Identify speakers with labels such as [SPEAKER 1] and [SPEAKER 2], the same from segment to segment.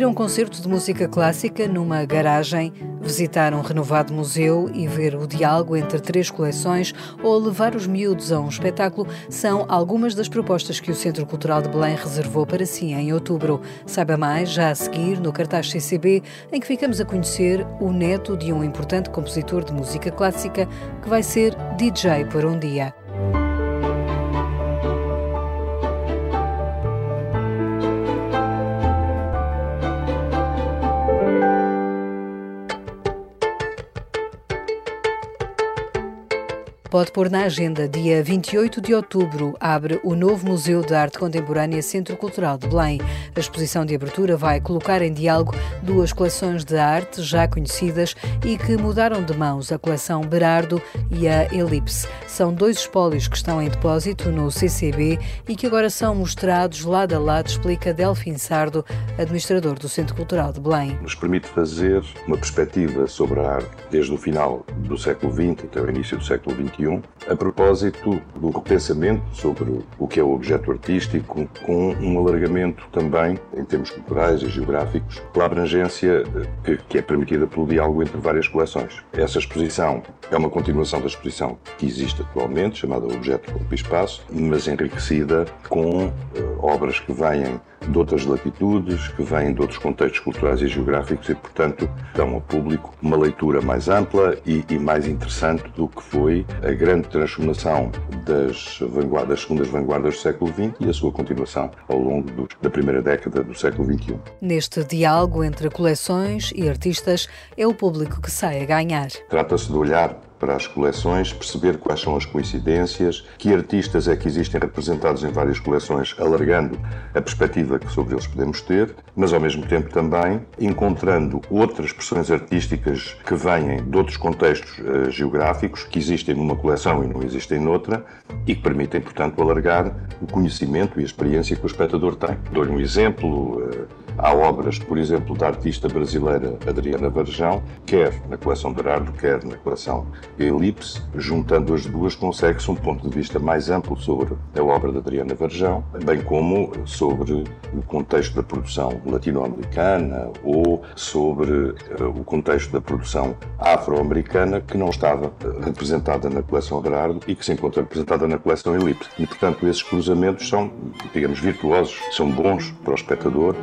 [SPEAKER 1] Assistir a um concerto de música clássica numa garagem, visitar um renovado museu e ver o diálogo entre três coleções ou levar os miúdos a um espetáculo são algumas das propostas que o Centro Cultural de Belém reservou para si em outubro. Saiba mais já a seguir no cartaz CCB, em que ficamos a conhecer o neto de um importante compositor de música clássica que vai ser DJ por um dia. Pode pôr na agenda, dia 28 de outubro, abre o novo Museu de Arte Contemporânea Centro Cultural de Belém. A exposição de abertura vai colocar em diálogo duas coleções de arte já conhecidas e que mudaram de mãos, a coleção Berardo e a Elipse. São dois espólios que estão em depósito no CCB e que agora são mostrados lado a lado, explica Delfim Sardo, administrador do Centro Cultural de Belém.
[SPEAKER 2] Nos permite fazer uma perspectiva sobre a arte desde o final do século XX até o início do século XXI a propósito do repensamento sobre o que é o objeto artístico, com um alargamento também, em termos culturais e geográficos, pela abrangência que, que é permitida pelo diálogo entre várias coleções. Essa exposição é uma continuação da exposição que existe atualmente, chamada Objeto Corpo e Espaço, mas enriquecida com uh, obras que vêm de outras latitudes, que vêm de outros contextos culturais e geográficos e, portanto, dão ao público uma leitura mais ampla e, e mais interessante do que foi a grande transformação das, vanguardas, das segundas vanguardas do século XX e a sua continuação ao longo do, da primeira década do século XXI.
[SPEAKER 1] Neste diálogo entre coleções e artistas, é o público que sai a ganhar.
[SPEAKER 2] Trata-se de olhar para as coleções, perceber quais são as coincidências, que artistas é que existem representados em várias coleções, alargando a perspectiva que sobre eles podemos ter, mas ao mesmo tempo também encontrando outras expressões artísticas que vêm de outros contextos uh, geográficos, que existem numa coleção e não existem noutra, e que permitem, portanto, alargar o conhecimento e a experiência que o espectador tem. Dou-lhe um exemplo. Uh, Há obras, por exemplo, da artista brasileira Adriana Varjão, quer na coleção Berardo, quer na coleção Elipse. Juntando as duas, consegue-se um ponto de vista mais amplo sobre a obra de Adriana Varjão, bem como sobre o contexto da produção latino-americana ou sobre uh, o contexto da produção afro-americana que não estava uh, representada na coleção Berardo e que se encontra representada na coleção Elipse. E, portanto, esses cruzamentos são, digamos, virtuosos, são bons para o espectador.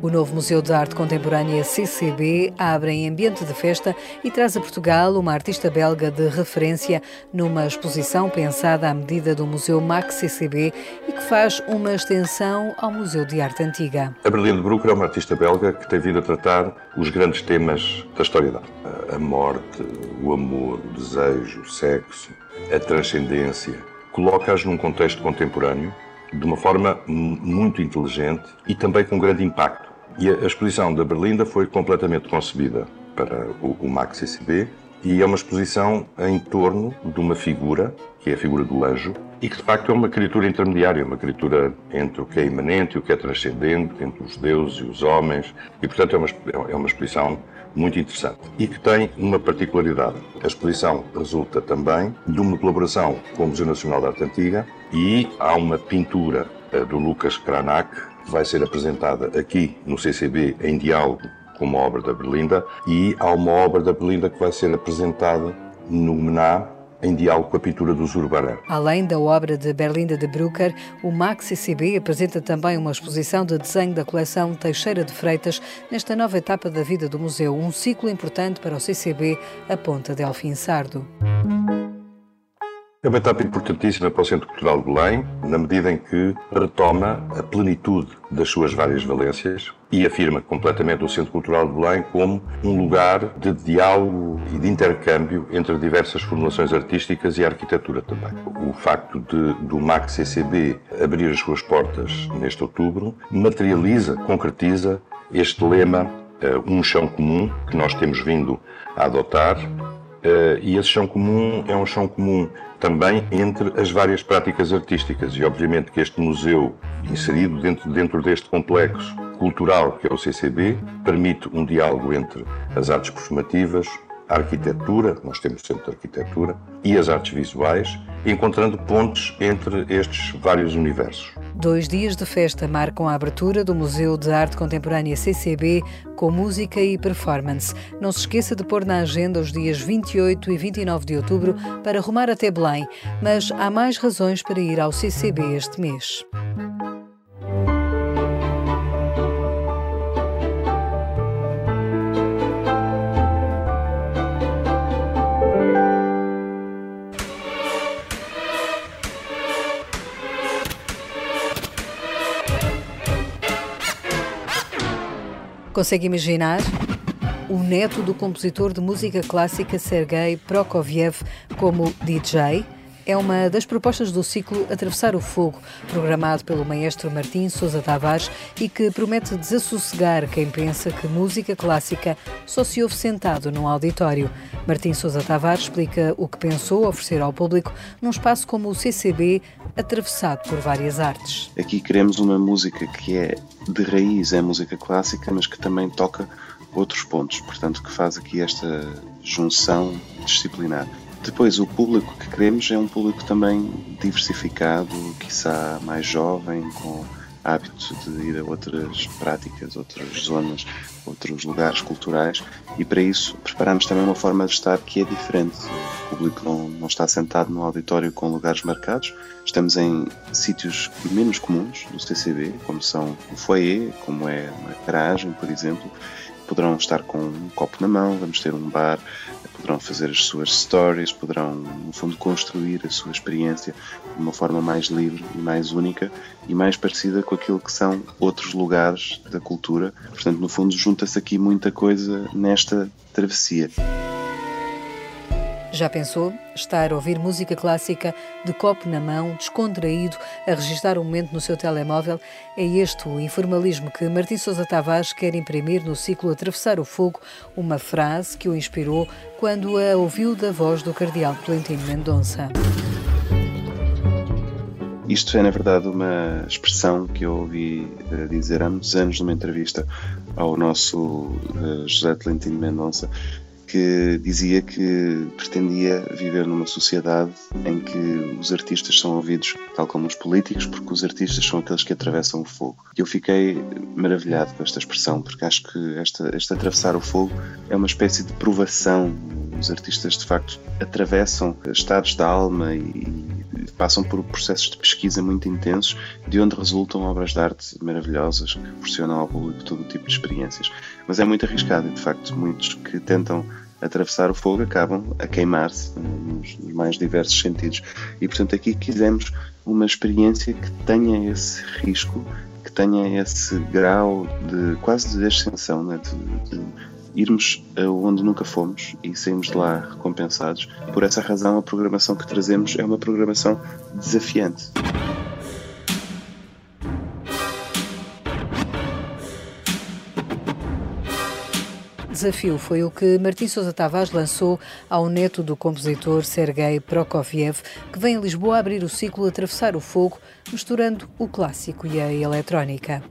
[SPEAKER 1] O novo Museu de Arte Contemporânea CCB abre em ambiente de festa e traz a Portugal uma artista belga de referência numa exposição pensada à medida do Museu MAC CCB e que faz uma extensão ao Museu de Arte Antiga.
[SPEAKER 2] A Berlinde Brucker é uma artista belga que tem vindo a tratar os grandes temas da história da arte. A morte, o amor, o desejo, o sexo, a transcendência. Coloca-as num contexto contemporâneo de uma forma muito inteligente e também com grande impacto. E a exposição da Berlinda foi completamente concebida para o, o Max CCB e é uma exposição em torno de uma figura, que é a figura do anjo, e que de facto é uma criatura intermediária, uma criatura entre o que é imanente e o que é transcendente, entre os deuses e os homens, e portanto é uma, é uma exposição muito interessante e que tem uma particularidade. A exposição resulta também de uma colaboração com o Museu Nacional de Arte Antiga e há uma pintura do Lucas Cranach, vai ser apresentada aqui no CCB em diálogo com uma obra da Berlinda e há uma obra da Berlinda que vai ser apresentada no Mená em diálogo com a pintura do Zurbarán.
[SPEAKER 1] Além da obra de Berlinda de Brucker, o MAC CCB apresenta também uma exposição de desenho da coleção Teixeira de Freitas nesta nova etapa da vida do museu, um ciclo importante para o CCB, aponta Delfim Sardo.
[SPEAKER 2] É uma etapa importantíssima para o Centro Cultural de Belém, na medida em que retoma a plenitude das suas várias valências e afirma completamente o Centro Cultural de Belém como um lugar de diálogo e de intercâmbio entre diversas formulações artísticas e arquitetura também. O facto de, do MAC CCB abrir as suas portas neste outubro materializa, concretiza este lema, uh, um chão comum, que nós temos vindo a adotar, Uh, e esse chão comum é um chão comum também entre as várias práticas artísticas. E obviamente que este museu inserido dentro, dentro deste complexo cultural que é o CCB permite um diálogo entre as artes performativas, a arquitetura, nós temos sempre de arquitetura, e as artes visuais encontrando pontes entre estes vários universos.
[SPEAKER 1] Dois dias de festa marcam a abertura do Museu de Arte Contemporânea CCB com música e performance. Não se esqueça de pôr na agenda os dias 28 e 29 de outubro para rumar até Belém, mas há mais razões para ir ao CCB este mês. Consegue imaginar? O neto do compositor de música clássica Sergei Prokofiev como DJ é uma das propostas do ciclo Atravessar o Fogo, programado pelo maestro Martim Sousa Tavares e que promete desassossegar quem pensa que música clássica só se ouve sentado num auditório. Martim Sousa Tavares explica o que pensou oferecer ao público num espaço como o CCB, atravessado por várias artes.
[SPEAKER 3] Aqui queremos uma música que é de raiz, é música clássica, mas que também toca outros pontos, portanto que faz aqui esta junção disciplinar. Depois, o público que queremos é um público também diversificado, quiçá mais jovem, com hábito de ir a outras práticas, outras zonas, outros lugares culturais. E para isso preparamos também uma forma de estar que é diferente. O público não, não está sentado no auditório com lugares marcados, estamos em sítios menos comuns do CCB, como são o foyer, como é uma garagem, por exemplo, poderão estar com um copo na mão, vamos ter um bar, poderão fazer as suas stories, poderão, no fundo, construir a sua experiência de uma forma mais livre e mais única e mais parecida com aquilo que são outros lugares da cultura. Portanto, no fundo, junta-se aqui muita coisa nesta travessia.
[SPEAKER 1] Já pensou estar a ouvir música clássica de copo na mão, descontraído, a registrar um momento no seu telemóvel? É este o informalismo que Martim Sousa Tavares quer imprimir no ciclo Atravessar o Fogo, uma frase que o inspirou quando a ouviu da voz do cardeal Tolentino Mendonça.
[SPEAKER 3] Isto é, na verdade, uma expressão que eu ouvi eh, dizer há muitos anos numa entrevista ao nosso eh, José Tolentino Mendonça, que dizia que pretendia viver numa sociedade em que os artistas são ouvidos tal como os políticos, porque os artistas são aqueles que atravessam o fogo. Eu fiquei maravilhado com esta expressão, porque acho que esta, este atravessar o fogo é uma espécie de provação. Os artistas, de facto, atravessam estados da alma e passam por processos de pesquisa muito intensos, de onde resultam obras de arte maravilhosas que proporcionam ao público todo tipo de experiências. Mas é muito arriscado e, de facto, muitos que tentam atravessar o fogo acabam a queimar-se nos, nos mais diversos sentidos. E, portanto, aqui quisemos uma experiência que tenha esse risco, que tenha esse grau de quase de ascensão, né? de, de irmos onde nunca fomos e saímos de lá recompensados. Por essa razão, a programação que trazemos é uma programação desafiante.
[SPEAKER 1] desafio foi o que Martim Sousa Tavares lançou ao neto do compositor Sergei Prokofiev, que vem a Lisboa abrir o ciclo Atravessar o Fogo, misturando o clássico e a eletrónica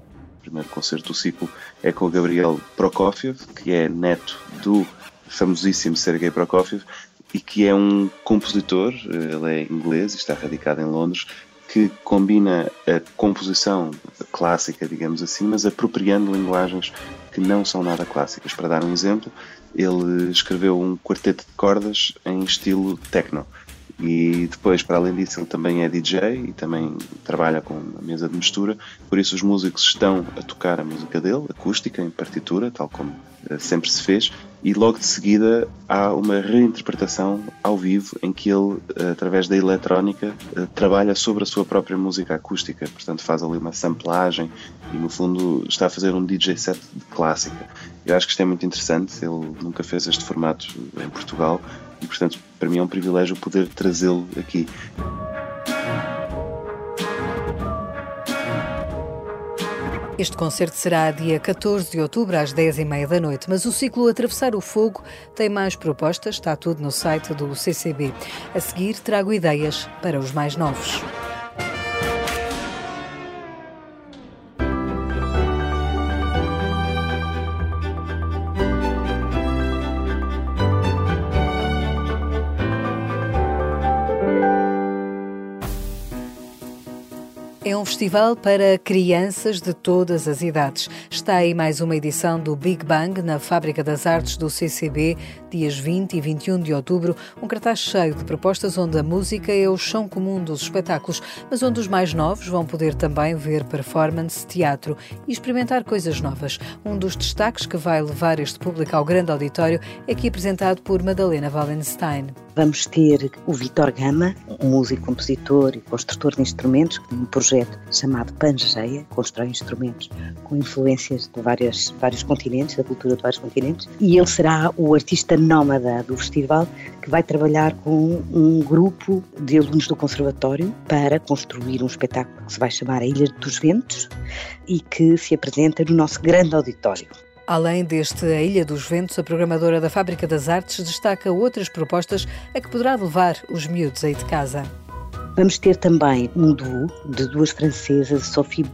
[SPEAKER 3] primeiro concerto do ciclo é com o Gabriel Prokofiev, que é neto do famosíssimo Sergei Prokofiev e que é um compositor, ele é inglês e está radicado em Londres, que combina a composição clássica, digamos assim, mas apropriando linguagens que não são nada clássicas. Para dar um exemplo, ele escreveu um quarteto de cordas em estilo techno. E depois, para além disso, ele também é DJ e também trabalha com a mesa de mistura, por isso os músicos estão a tocar a música dele, acústica, em partitura, tal como eh, sempre se fez, e logo de seguida há uma reinterpretação ao vivo em que ele, eh, através da eletrónica, eh, trabalha sobre a sua própria música acústica, portanto faz ali uma samplagem e no fundo está a fazer um DJ set de clássica. Eu acho que isto é muito interessante, ele nunca fez este formato em Portugal e portanto para mim é um privilégio poder trazê-lo aqui.
[SPEAKER 1] Este concerto será dia 14 de outubro, às 10h30 da noite, mas o ciclo Atravessar o Fogo tem mais propostas, está tudo no site do CCB. A seguir, trago ideias para os mais novos. Festival para crianças de todas as idades. Está aí mais uma edição do Big Bang na Fábrica das Artes do CCB, dias 20 e 21 de outubro. Um cartaz cheio de propostas onde a música é o chão comum dos espetáculos, mas onde os mais novos vão poder também ver performance, teatro e experimentar coisas novas. Um dos destaques que vai levar este público ao grande auditório é aqui apresentado por Madalena Wallenstein.
[SPEAKER 4] Vamos ter o Vitor Gama, um músico, compositor e construtor de instrumentos, que tem um projeto chamado Pangeia, constrói instrumentos com influências de várias, vários continentes, da cultura de vários continentes, e ele será o artista nómada do festival que vai trabalhar com um grupo de alunos do conservatório para construir um espetáculo que se vai chamar A Ilha dos Ventos e que se apresenta no nosso grande auditório.
[SPEAKER 1] Além deste A Ilha dos Ventos, a programadora da Fábrica das Artes destaca outras propostas a que poderá levar os miúdos aí de casa.
[SPEAKER 4] Vamos ter também um duo de duas francesas, Sophie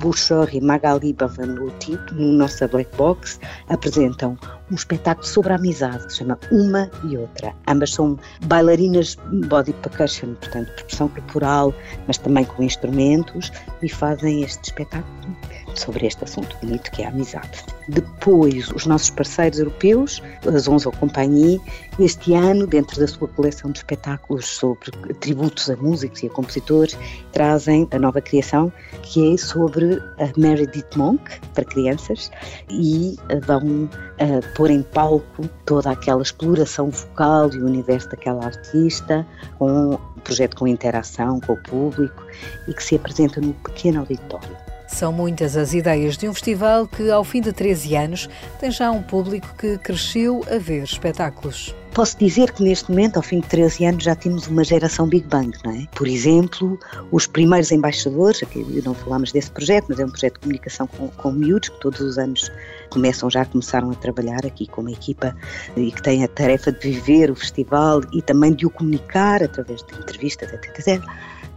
[SPEAKER 4] Bouchard e Magali Bavanuti, no nossa Black Box, apresentam um espetáculo sobre a amizade que se chama Uma e Outra. Ambas são bailarinas body percussion, portanto, percussão corporal, mas também com instrumentos, e fazem este espetáculo sobre este assunto bonito que é a amizade. Depois, os nossos parceiros europeus, as Onze Compagnie, este ano, dentro da sua coleção de espetáculos sobre tributos a músicos e a compositores, trazem a nova criação que é sobre a Meredith Monk, para crianças, e vão uh, pôr em palco toda aquela exploração vocal e o universo daquela artista, com um projeto com interação com o público e que se apresenta no pequeno auditório.
[SPEAKER 1] São muitas as ideias de um festival que, ao fim de 13 anos, tem já um público que cresceu a ver espetáculos.
[SPEAKER 4] Posso dizer que neste momento, ao fim de 13 anos, já temos uma geração Big Bang, não é? Por exemplo, os primeiros embaixadores, aqui não falámos desse projeto, mas é um projeto de comunicação com, com miúdos, que todos os anos começam já, começaram a trabalhar aqui com uma equipa e que tem a tarefa de viver o festival e também de o comunicar através de entrevistas, etc.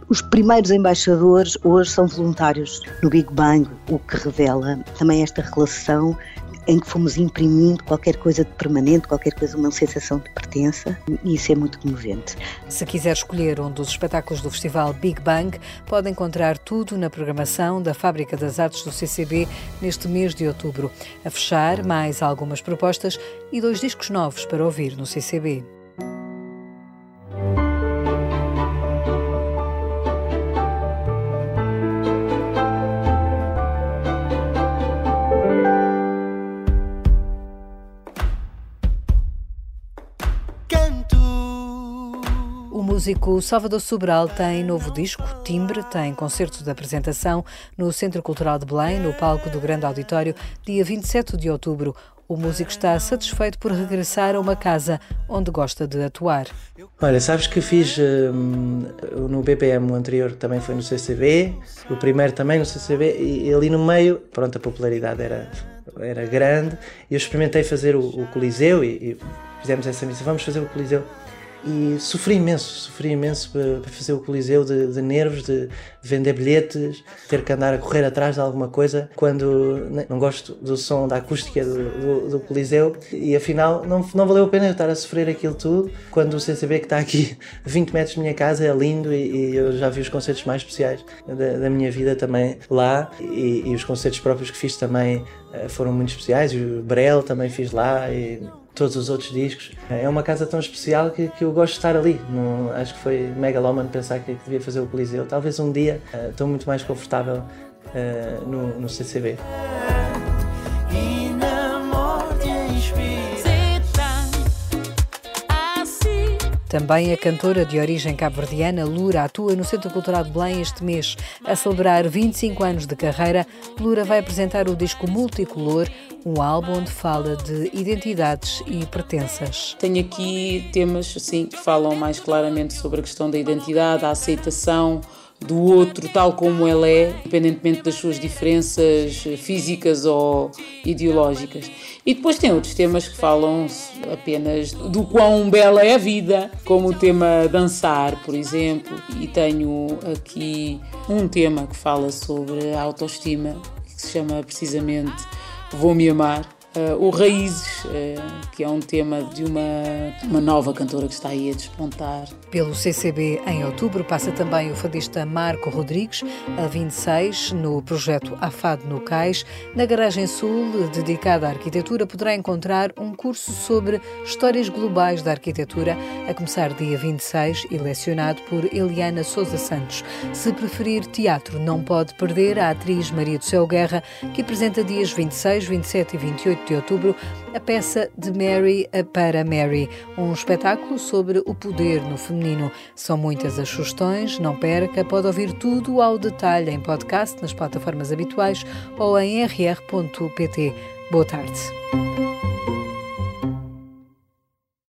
[SPEAKER 4] Os primeiros embaixadores hoje são voluntários no Big Bang, o que revela também esta relação em que fomos imprimindo qualquer coisa de permanente, qualquer coisa, uma sensação de pertença, e isso é muito comovente.
[SPEAKER 1] Se quiser escolher um dos espetáculos do Festival Big Bang, pode encontrar tudo na programação da Fábrica das Artes do CCB neste mês de outubro. A fechar, mais algumas propostas e dois discos novos para ouvir no CCB. Músico Salvador Sobral tem novo disco, Timbre, tem concerto de apresentação no Centro Cultural de Belém, no palco do Grande Auditório, dia 27 de outubro. O músico está satisfeito por regressar a uma casa onde gosta de atuar.
[SPEAKER 5] Olha, sabes que fiz um, no BPM o anterior também foi no CCB, o primeiro também no CCB, e ali no meio, pronto, a popularidade era, era grande. Eu experimentei fazer o, o Coliseu e, e fizemos essa missão, vamos fazer o Coliseu e sofri imenso, sofri imenso para fazer o Coliseu de, de nervos, de, de, vender bilhetes, ter que andar a correr atrás de alguma coisa quando não gosto do som, da acústica do, do, do, Coliseu. E afinal não, não valeu a pena eu estar a sofrer aquilo tudo quando o CCB que está aqui a 20 metros da minha casa é lindo e, e eu já vi os concertos mais especiais da, da minha vida também lá. E, e, os concertos próprios que fiz também eh, foram muito especiais, o Brel também fiz lá e todos os outros discos. É uma casa tão especial que, que eu gosto de estar ali. Não, acho que foi megalómano pensar que devia fazer o Coliseu. Talvez um dia uh, estou muito mais confortável uh, no, no CCB.
[SPEAKER 1] Também a cantora de origem cabo-verdiana Lura atua no Centro Cultural de Belém este mês. A celebrar 25 anos de carreira, Lura vai apresentar o disco Multicolor, um álbum onde fala de identidades e pertenças.
[SPEAKER 6] Tenho aqui temas assim, que falam mais claramente sobre a questão da identidade, a aceitação, do outro tal como ele é, independentemente das suas diferenças físicas ou ideológicas. E depois tem outros temas que falam apenas do quão bela é a vida, como o tema dançar, por exemplo. E tenho aqui um tema que fala sobre a autoestima, que se chama precisamente Vou-me amar uh, o Raízes, uh, que é um tema de uma, uma nova cantora que está aí a despontar.
[SPEAKER 1] Pelo CCB, em outubro, passa também o fadista Marco Rodrigues, a 26, no projeto AFAD no Cais. Na Garagem Sul, dedicada à arquitetura, poderá encontrar um curso sobre histórias globais da arquitetura, a começar dia 26 e lecionado por Eliana Souza Santos. Se preferir teatro, não pode perder a atriz Maria do Céu Guerra, que apresenta dias 26, 27 e 28 de outubro a peça de Mary para Mary, um espetáculo sobre o poder no feminino. São muitas as sugestões, não perca, pode ouvir tudo ao detalhe em podcast nas plataformas habituais ou em rr.pt. Boa tarde.